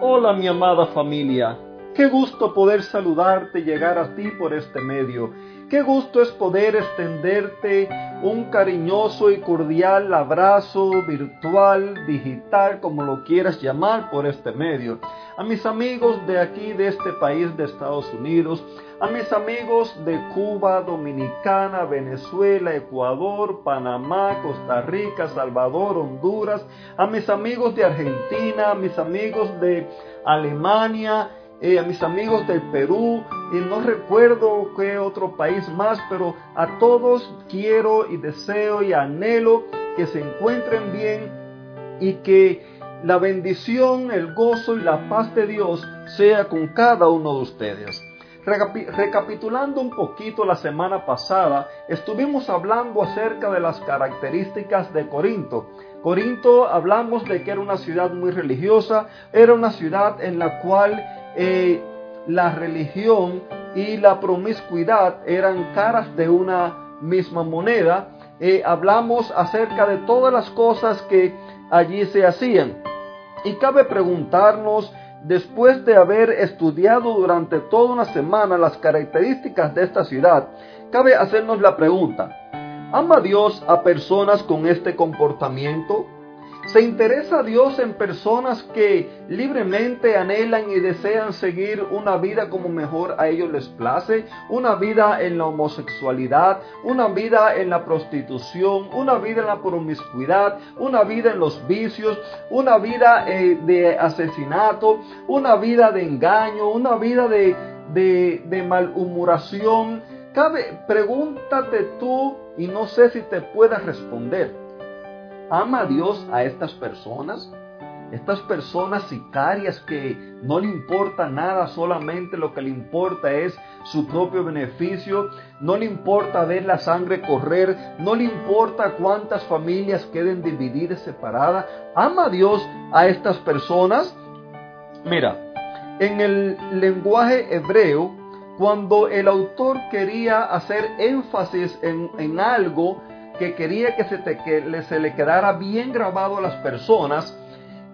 Hola mi amada familia, qué gusto poder saludarte y llegar a ti por este medio. Qué gusto es poder extenderte un cariñoso y cordial abrazo virtual, digital, como lo quieras llamar por este medio. A mis amigos de aquí, de este país de Estados Unidos, a mis amigos de Cuba, Dominicana, Venezuela, Ecuador, Panamá, Costa Rica, Salvador, Honduras, a mis amigos de Argentina, a mis amigos de Alemania, eh, a mis amigos del Perú, y no recuerdo qué otro país más, pero a todos quiero y deseo y anhelo que se encuentren bien y que la bendición, el gozo y la paz de Dios sea con cada uno de ustedes. Recapitulando un poquito la semana pasada, estuvimos hablando acerca de las características de Corinto. Corinto hablamos de que era una ciudad muy religiosa, era una ciudad en la cual eh, la religión y la promiscuidad eran caras de una misma moneda. Eh, hablamos acerca de todas las cosas que allí se hacían. Y cabe preguntarnos, después de haber estudiado durante toda una semana las características de esta ciudad, cabe hacernos la pregunta, ¿ama Dios a personas con este comportamiento? ¿Se interesa Dios en personas que libremente anhelan y desean seguir una vida como mejor a ellos les place? Una vida en la homosexualidad, una vida en la prostitución, una vida en la promiscuidad, una vida en los vicios, una vida eh, de asesinato, una vida de engaño, una vida de, malhumoración. Cabe, pregúntate tú y no sé si te puedas responder. ¿Ama Dios a estas personas? Estas personas sicarias que no le importa nada, solamente lo que le importa es su propio beneficio, no le importa ver la sangre correr, no le importa cuántas familias queden divididas, separadas. ¿Ama Dios a estas personas? Mira, en el lenguaje hebreo, cuando el autor quería hacer énfasis en, en algo, que quería que se, que se le quedara bien grabado a las personas,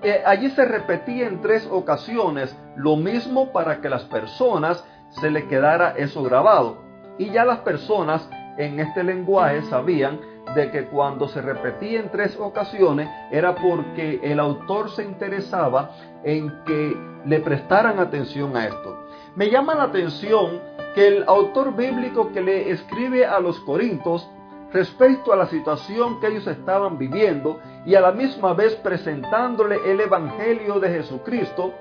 eh, allí se repetía en tres ocasiones lo mismo para que las personas se le quedara eso grabado. Y ya las personas en este lenguaje sabían de que cuando se repetía en tres ocasiones era porque el autor se interesaba en que le prestaran atención a esto. Me llama la atención que el autor bíblico que le escribe a los Corintios respecto a la situación que ellos estaban viviendo y a la misma vez presentándole el Evangelio de Jesucristo,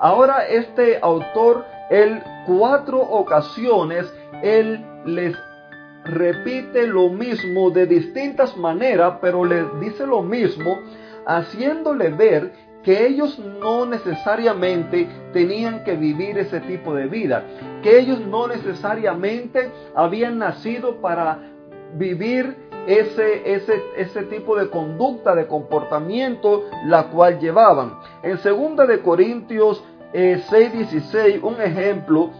ahora este autor, en cuatro ocasiones, él les repite lo mismo de distintas maneras, pero les dice lo mismo, haciéndole ver que ellos no necesariamente tenían que vivir ese tipo de vida, que ellos no necesariamente habían nacido para vivir ese, ese, ese tipo de conducta, de comportamiento, la cual llevaban. En 2 de Corintios eh, 6:16, un ejemplo,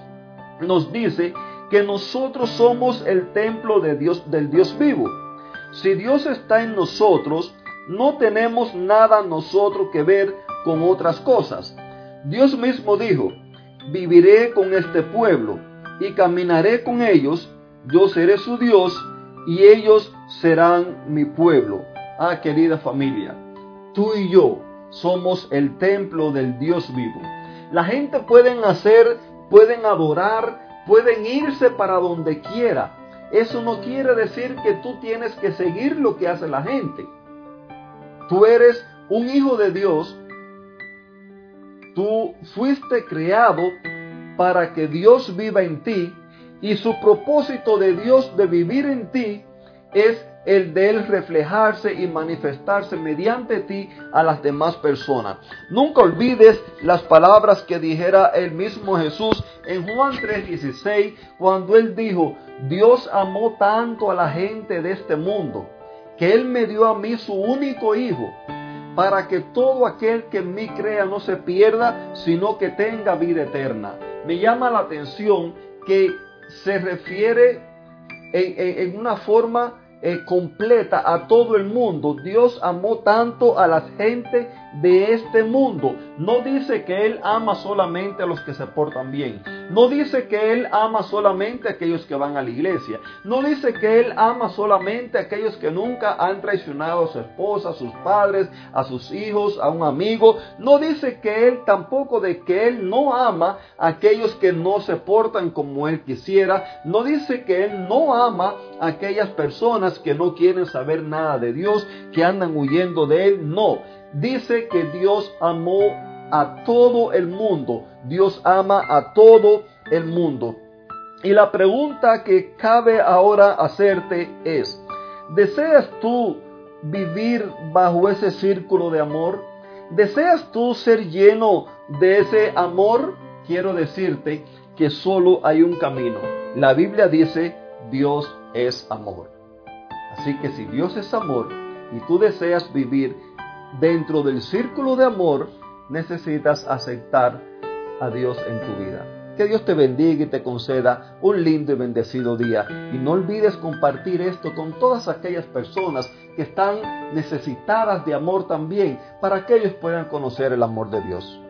nos dice que nosotros somos el templo de Dios, del Dios vivo. Si Dios está en nosotros, no tenemos nada nosotros que ver con otras cosas. Dios mismo dijo, viviré con este pueblo y caminaré con ellos, yo seré su Dios y ellos serán mi pueblo. Ah, querida familia, tú y yo somos el templo del Dios vivo. La gente pueden hacer, pueden adorar, pueden irse para donde quiera. Eso no quiere decir que tú tienes que seguir lo que hace la gente. Tú eres un hijo de Dios. Tú fuiste creado para que Dios viva en ti y su propósito de Dios de vivir en ti es el de Él reflejarse y manifestarse mediante ti a las demás personas. Nunca olvides las palabras que dijera el mismo Jesús en Juan 3:16, cuando Él dijo, Dios amó tanto a la gente de este mundo, que Él me dio a mí su único Hijo, para que todo aquel que en mí crea no se pierda, sino que tenga vida eterna. Me llama la atención que se refiere en, una forma eh, completa a todo el mundo. Dios amó tanto a la gente de este mundo. No dice que Él ama solamente a los que se portan bien. No dice que Él ama solamente a aquellos que van a la iglesia. No dice que Él ama solamente a aquellos que nunca han traicionado a su esposa, a sus padres, a sus hijos, a un amigo. No dice que Él tampoco de que Él no ama a aquellos que no se portan como Él quisiera. No dice que Él no ama a aquellas personas que no quieren saber nada de Dios, que andan huyendo de Él. No, dice que Dios amó a todo el mundo. Dios ama a todo el mundo. Y la pregunta que cabe ahora hacerte es, ¿deseas tú vivir bajo ese círculo de amor? ¿Deseas tú ser lleno de ese amor? Quiero decirte que solo hay un camino. La Biblia dice, Dios es amor. Así que si Dios es amor y tú deseas vivir dentro del círculo de amor, necesitas aceptar a Dios en tu vida. Que Dios te bendiga y te conceda un lindo y bendecido día. Y no olvides compartir esto con todas aquellas personas que están necesitadas de amor también, para que ellos puedan conocer el amor de Dios.